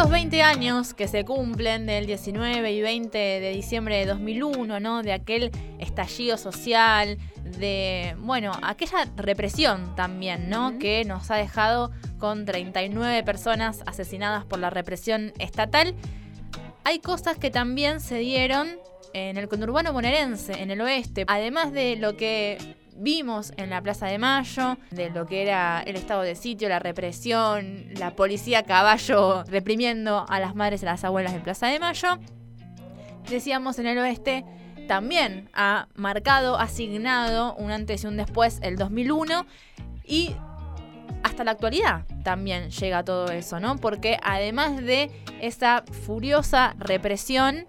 estos 20 años que se cumplen del 19 y 20 de diciembre de 2001, ¿no? De aquel estallido social, de, bueno, aquella represión también, ¿no? Que nos ha dejado con 39 personas asesinadas por la represión estatal. Hay cosas que también se dieron en el conurbano bonaerense, en el oeste, además de lo que vimos en la Plaza de Mayo, de lo que era el estado de sitio, la represión, la policía a caballo reprimiendo a las madres y a las abuelas de Plaza de Mayo. Decíamos en el oeste, también ha marcado, asignado un antes y un después el 2001 y hasta la actualidad también llega todo eso, ¿no? Porque además de esa furiosa represión,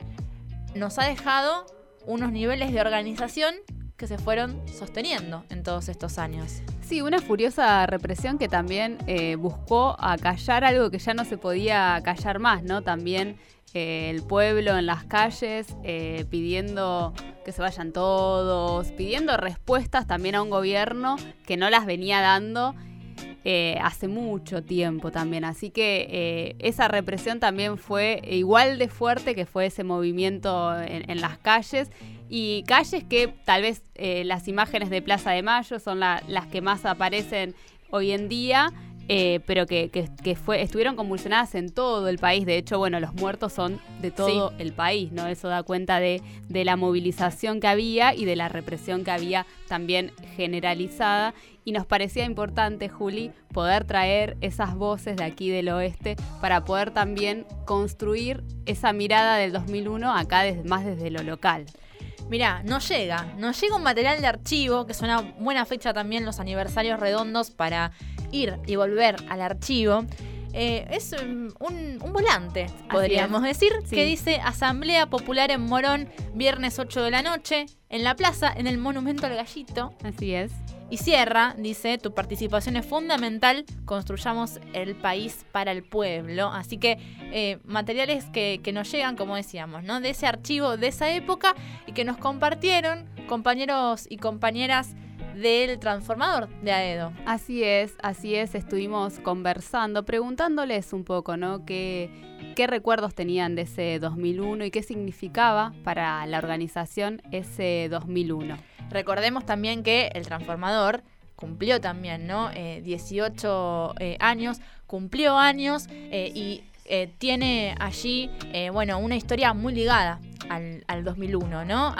nos ha dejado unos niveles de organización que se fueron sosteniendo en todos estos años. Sí, una furiosa represión que también eh, buscó acallar algo que ya no se podía callar más, ¿no? También eh, el pueblo en las calles eh, pidiendo que se vayan todos, pidiendo respuestas también a un gobierno que no las venía dando hace mucho tiempo también. Así que esa represión también fue igual de fuerte que fue ese movimiento en las calles y calles que tal vez eh, las imágenes de Plaza de Mayo son las que más aparecen hoy en día, eh, pero que, fue, estuvieron convulsionadas en todo el país. De hecho, bueno, los muertos son de todo el país, ¿no? Eso da cuenta de, de, la movilización que había y de la represión que había también generalizada. Y nos parecía importante, Juli, poder traer esas voces de aquí del oeste para poder también construir esa mirada del 2001 acá más desde lo local. Mirá, no llega. Nos llega un material de archivo, que es una buena fecha también los aniversarios redondos para ir y volver al archivo. Eh, es un, volante, podríamos decir, que dice Asamblea Popular en Morón, viernes 8 de la noche, en la plaza, en el Monumento al Gallito. Así es. Y cierra, dice, tu participación es fundamental, construyamos el país para el pueblo. Así que eh, materiales que, nos llegan, como decíamos, ¿no? De ese archivo de esa época y que nos compartieron compañeros y compañeras del transformador de Aedo. Así es, así es, estuvimos conversando, preguntándoles un poco, ¿no? ¿Qué, qué recuerdos tenían de ese 2001 y qué significaba para la organización ese 2001. Recordemos también que el transformador cumplió también, ¿no? 18 eh, eh, años, cumplió años eh, y tiene allí, bueno, una historia muy ligada al, 2001, ¿no?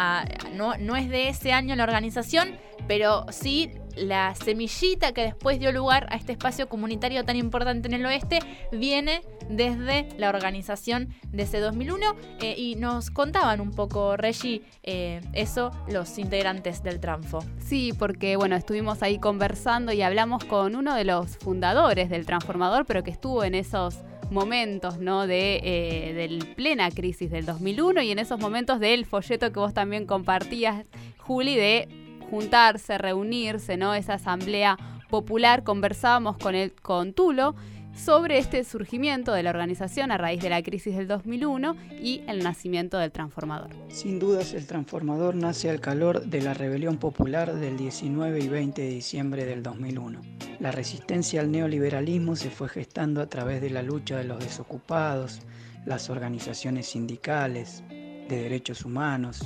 ¿no? No es de ese año la organización, pero sí la semillita que después dio lugar a este espacio comunitario tan importante en el oeste viene desde la organización de ese 2001 eh, y nos contaban un poco, Reggie, eh, eso los integrantes del Transfo. Sí, porque bueno, estuvimos ahí conversando y hablamos con uno de los fundadores del Transformador, pero que estuvo en esos momentos, ¿no? De eh, plena crisis del 2001 y en esos momentos del folleto que vos también compartías, Juli, de juntarse, reunirse, ¿no? Esa asamblea popular, conversábamos con, el, con Tulo sobre este surgimiento de la organización a raíz de la crisis del 2001 y el nacimiento del transformador. Sin dudas, el transformador nace al calor de la rebelión popular del 19 y 20 de diciembre del 2001. La resistencia al neoliberalismo se fue gestando a través de la lucha de los desocupados, las organizaciones sindicales, de derechos humanos,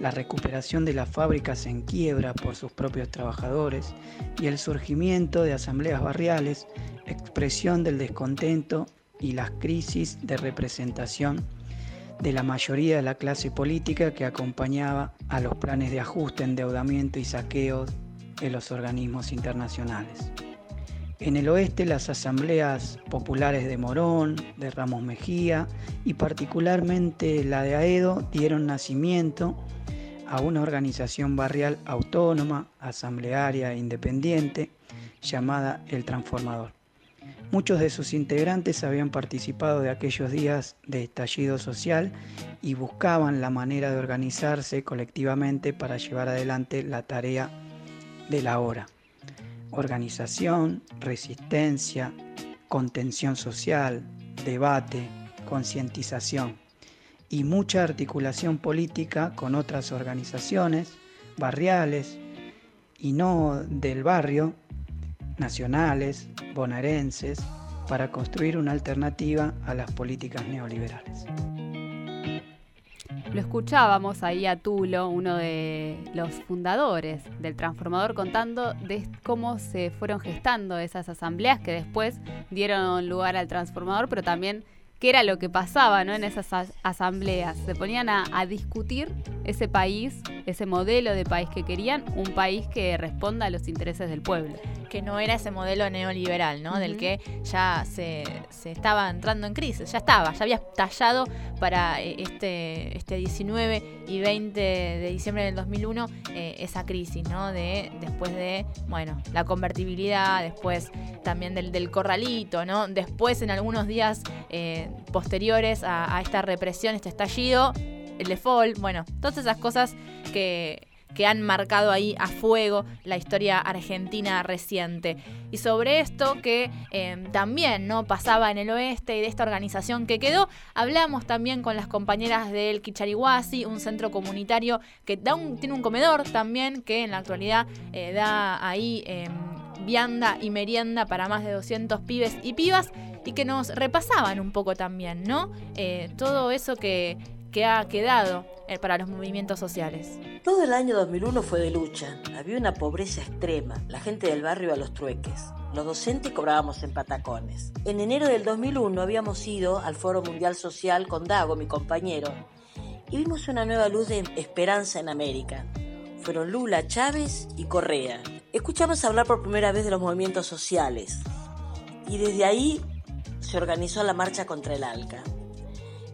la recuperación de las fábricas en quiebra por sus propios trabajadores y el surgimiento de asambleas barriales, expresión del descontento y las crisis de representación de la mayoría de la clase política que acompañaba a los planes de ajuste, endeudamiento y saqueo de los organismos internacionales. En el oeste las asambleas populares de Morón, de Ramos Mejía y particularmente la de Aedo dieron nacimiento a una organización barrial autónoma, asamblearia e independiente llamada El Transformador. Muchos de sus integrantes habían participado de aquellos días de estallido social y buscaban la manera de organizarse colectivamente para llevar adelante la tarea de la hora. Organización, resistencia, contención social, debate, concientización y mucha articulación política con otras organizaciones barriales y no del barrio, nacionales, bonaerenses, para construir una alternativa a las políticas neoliberales. Lo escuchábamos ahí a Tulo, uno de los fundadores del transformador, contando de cómo se fueron gestando esas asambleas que después dieron lugar al transformador, pero también qué era lo que pasaba ¿no? en esas asambleas. Se ponían a, discutir ese país, ese modelo de país que querían, un país que responda a los intereses del pueblo. Que no era ese modelo neoliberal, ¿no? Del que ya se, estaba entrando en crisis, ya estaba, ya había tallado para eh, este, este 19 y 20 de diciembre del 2001 eh, esa crisis, ¿no? De, después de, bueno, la convertibilidad, después también del, del corralito, ¿no? Después en algunos días... Eh, posteriores a, esta represión, este estallido, el default, bueno, todas esas cosas que, han marcado ahí a fuego la historia argentina reciente. Y sobre esto que em, también no pasaba en el oeste y de esta organización que quedó, hablamos también con las compañeras del Kicharihuasi, un centro comunitario que tiene un comedor también que en la actualidad eh, da ahí em, vianda y merienda para más de 200 pibes y pibas y que nos repasaban un poco también, ¿no? Eh, todo eso que, ha quedado eh, para los movimientos sociales. Todo el año 2001 fue de lucha. Había una pobreza extrema. La gente del barrio a los trueques. Los docentes cobrábamos en patacones. En enero del 2001 habíamos ido al Foro Mundial Social con Dago, mi compañero, y vimos una nueva luz de esperanza en América. Fueron Lula, Chávez y Correa. Escuchamos hablar por primera vez de los movimientos sociales. Y desde ahí se organizó la marcha contra el ALCA.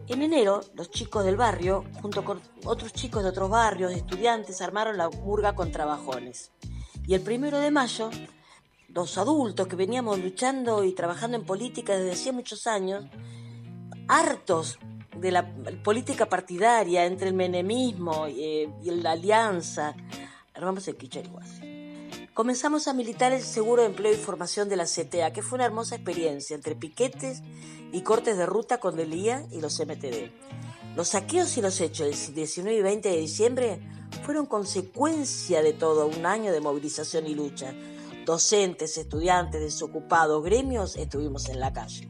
En enero, los chicos del barrio, junto con otros chicos de otros barrios, estudiantes, armaron la murga contra bajones. Y el primero de mayo, los adultos que veníamos luchando y trabajando en política desde hacía muchos años, hartos de la política partidaria entre el menemismo y, la alianza, armamos el Quicharihuasi comenzamos a militar el seguro de empleo y formación de la CTA, que fue una hermosa experiencia entre piquetes y cortes de ruta con el IA y los MTD. Los saqueos y los hechos del 19 y 20 de diciembre fueron consecuencia de todo un año de movilización y lucha. Docentes, estudiantes, desocupados, gremios, estuvimos en la calle.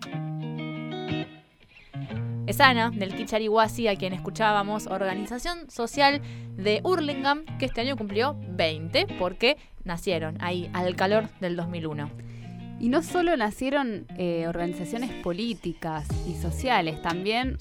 Es Ana, del Kicharihuasi, a quien escuchábamos, organización social de Hurlingham, que este año cumplió 20, porque nacieron ahí, al calor del 2001. Y no solo nacieron eh, organizaciones políticas y sociales, también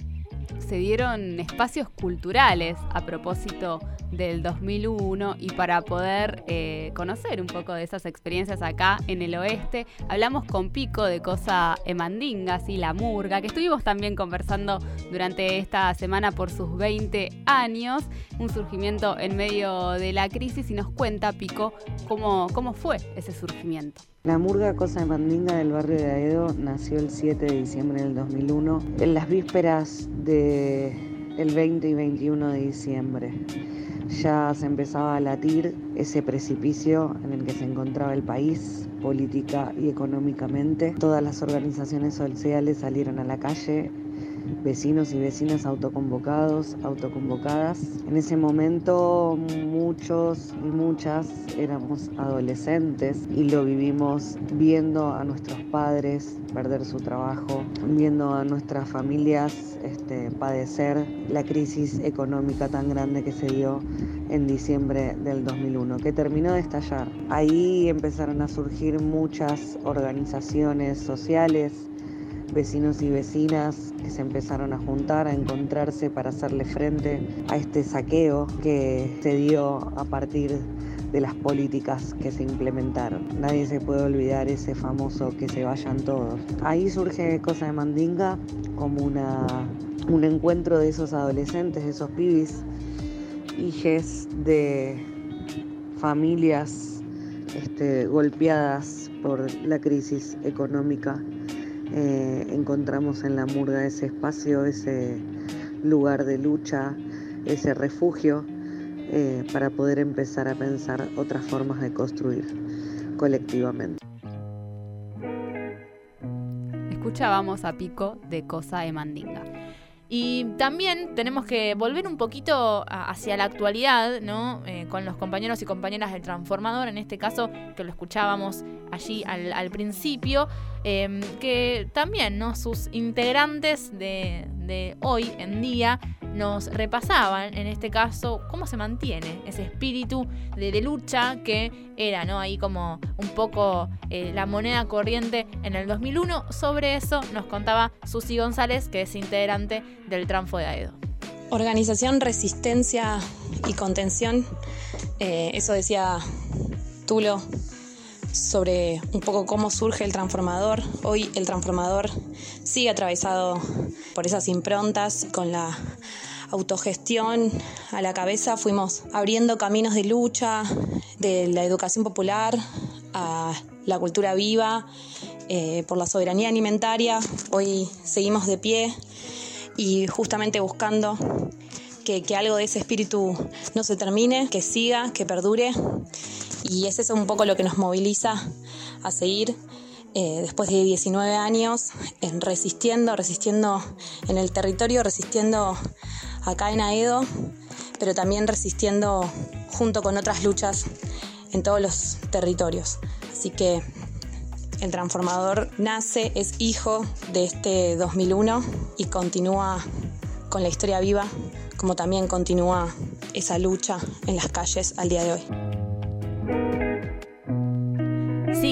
se dieron espacios culturales a propósito del 2001 y para poder eh, conocer un poco de esas experiencias acá en el oeste, hablamos con Pico de Cosa Emandinga, y la murga, que estuvimos también conversando durante esta semana por sus 20 años, un surgimiento en medio de la crisis y nos cuenta Pico cómo, cómo fue ese surgimiento. La murga Cosa de Mandinga del barrio de Aedo nació el 7 de diciembre del 2001, en las vísperas del 20 y 21 de diciembre. Ya se empezaba a latir ese precipicio en el que se encontraba el país, política y económicamente. Todas las organizaciones sociales salieron a la calle vecinos y vecinas autoconvocados, autoconvocadas. En ese momento muchos y muchas éramos adolescentes y lo vivimos viendo a nuestros padres perder su trabajo, viendo a nuestras familias este, padecer la crisis económica tan grande que se dio en diciembre del 2001, que terminó de estallar. Ahí empezaron a surgir muchas organizaciones sociales, vecinos y vecinas que se empezaron a juntar, a encontrarse para hacerle frente a este saqueo que se dio a partir de las políticas que se implementaron. Nadie se puede olvidar ese famoso que se vayan todos. Ahí surge Cosa de Mandinga como una, un encuentro de esos adolescentes, de esos pibis, hijes de familias este, golpeadas por la crisis económica eh, encontramos en la murga ese espacio, ese lugar de lucha, ese refugio eh, para poder empezar a pensar otras formas de construir colectivamente. Escuchábamos a Pico de Cosa de Mandinga. Y también tenemos que volver un poquito hacia la actualidad, ¿no? Eh, con los compañeros y compañeras del transformador, en este caso que lo escuchábamos allí al, principio, em, que también ¿no? sus integrantes de, hoy en día nos repasaban, en este caso, cómo se mantiene ese espíritu de, lucha que era, ¿no? Ahí como un poco eh, la moneda corriente en el 2001. Sobre eso nos contaba Susi González, que es integrante del Tranfo de Aedo. Organización, resistencia y contención, eh, eso decía Tulo sobre un poco cómo surge el transformador. Hoy el transformador sigue atravesado por esas improntas con la autogestión a la cabeza fuimos abriendo caminos de lucha de la educación popular a la cultura viva, eh, por la soberanía alimentaria. Hoy seguimos de pie y justamente buscando que, que, algo de ese espíritu no se termine, que siga, que perdure. Y es un poco lo que nos moviliza a seguir eh, después de 19 años en resistiendo, resistiendo en el territorio, resistiendo acá en Aedo, pero también resistiendo junto con otras luchas en todos los territorios. Así que el transformador nace, es hijo de este 2001 y continúa con la historia viva, como también continúa esa lucha en las calles al día de hoy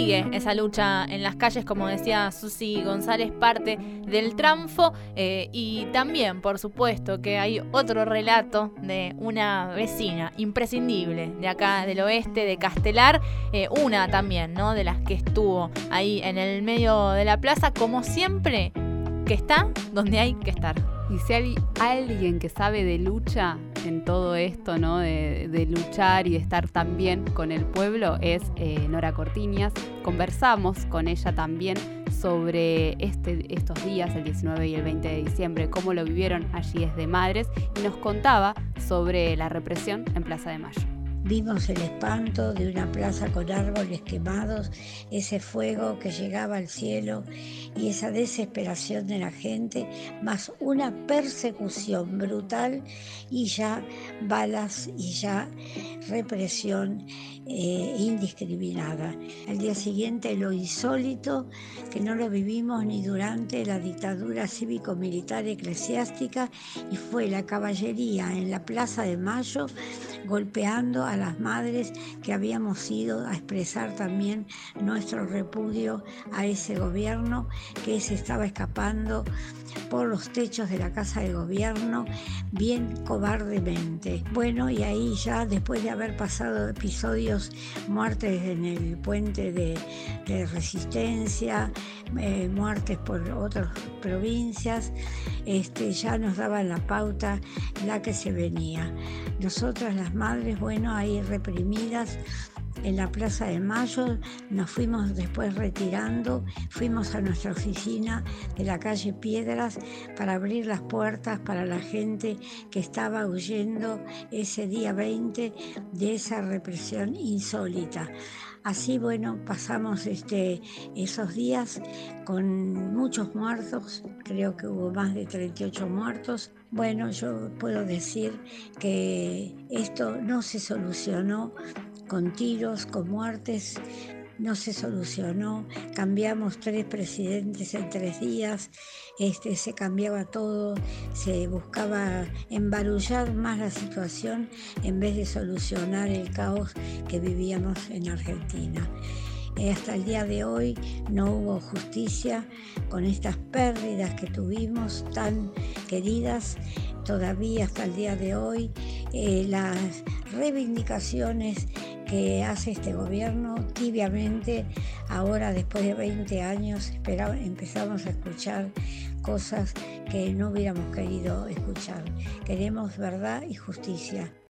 sigue esa lucha en las calles, como decía Susi González, parte del Tranfo. Eh, y también, por supuesto, que hay otro relato de una vecina imprescindible de acá del oeste, de Castelar, eh, una también, ¿no? De las que estuvo ahí en el medio de la plaza, como siempre, que está donde hay que estar. Y si hay alguien que sabe de lucha en todo esto, ¿no? De, luchar y de estar también con el pueblo, es eh, Nora Cortiñas. Conversamos con ella también sobre este, estos días, el 19 y el 20 de diciembre, cómo lo vivieron allí desde Madres, y nos contaba sobre la represión en Plaza de Mayo. Vimos el espanto de una plaza con árboles quemados, ese fuego que llegaba al cielo y esa desesperación de la gente, más una persecución brutal y ya balas y ya represión eh, indiscriminada. Al día siguiente lo insólito, que no lo vivimos ni durante la dictadura cívico-militar eclesiástica, y fue la caballería en la Plaza de Mayo golpeando a las madres que habíamos ido a expresar también nuestro repudio a ese gobierno que se estaba escapando por los techos de la casa de gobierno bien cobardemente. Bueno, y ahí ya después de haber pasado episodios muertes en el puente de, resistencia, eh, muertes por otras provincias, este, ya nos daban la pauta la que se venía. Nosotras las madres, bueno, ahí reprimidas, en la Plaza de Mayo, nos fuimos después retirando, fuimos a nuestra oficina de la calle Piedras para abrir las puertas para la gente que estaba huyendo ese día 20 de esa represión insólita. Así, bueno, pasamos este, esos días con muchos muertos, creo que hubo más de 38 muertos. Bueno, yo puedo decir que esto no se solucionó con tiros, con muertes, no se solucionó. Cambiamos tres presidentes en tres días, este, se cambiaba todo, se buscaba embarullar más la situación en vez de solucionar el caos que vivíamos en Argentina. Eh, hasta el día de hoy no hubo justicia con estas pérdidas que tuvimos tan queridas. Todavía hasta el día de hoy eh, las reivindicaciones que hace este gobierno tibiamente. Ahora, después de 20 años, empezamos a escuchar cosas que no hubiéramos querido escuchar. Queremos verdad y justicia.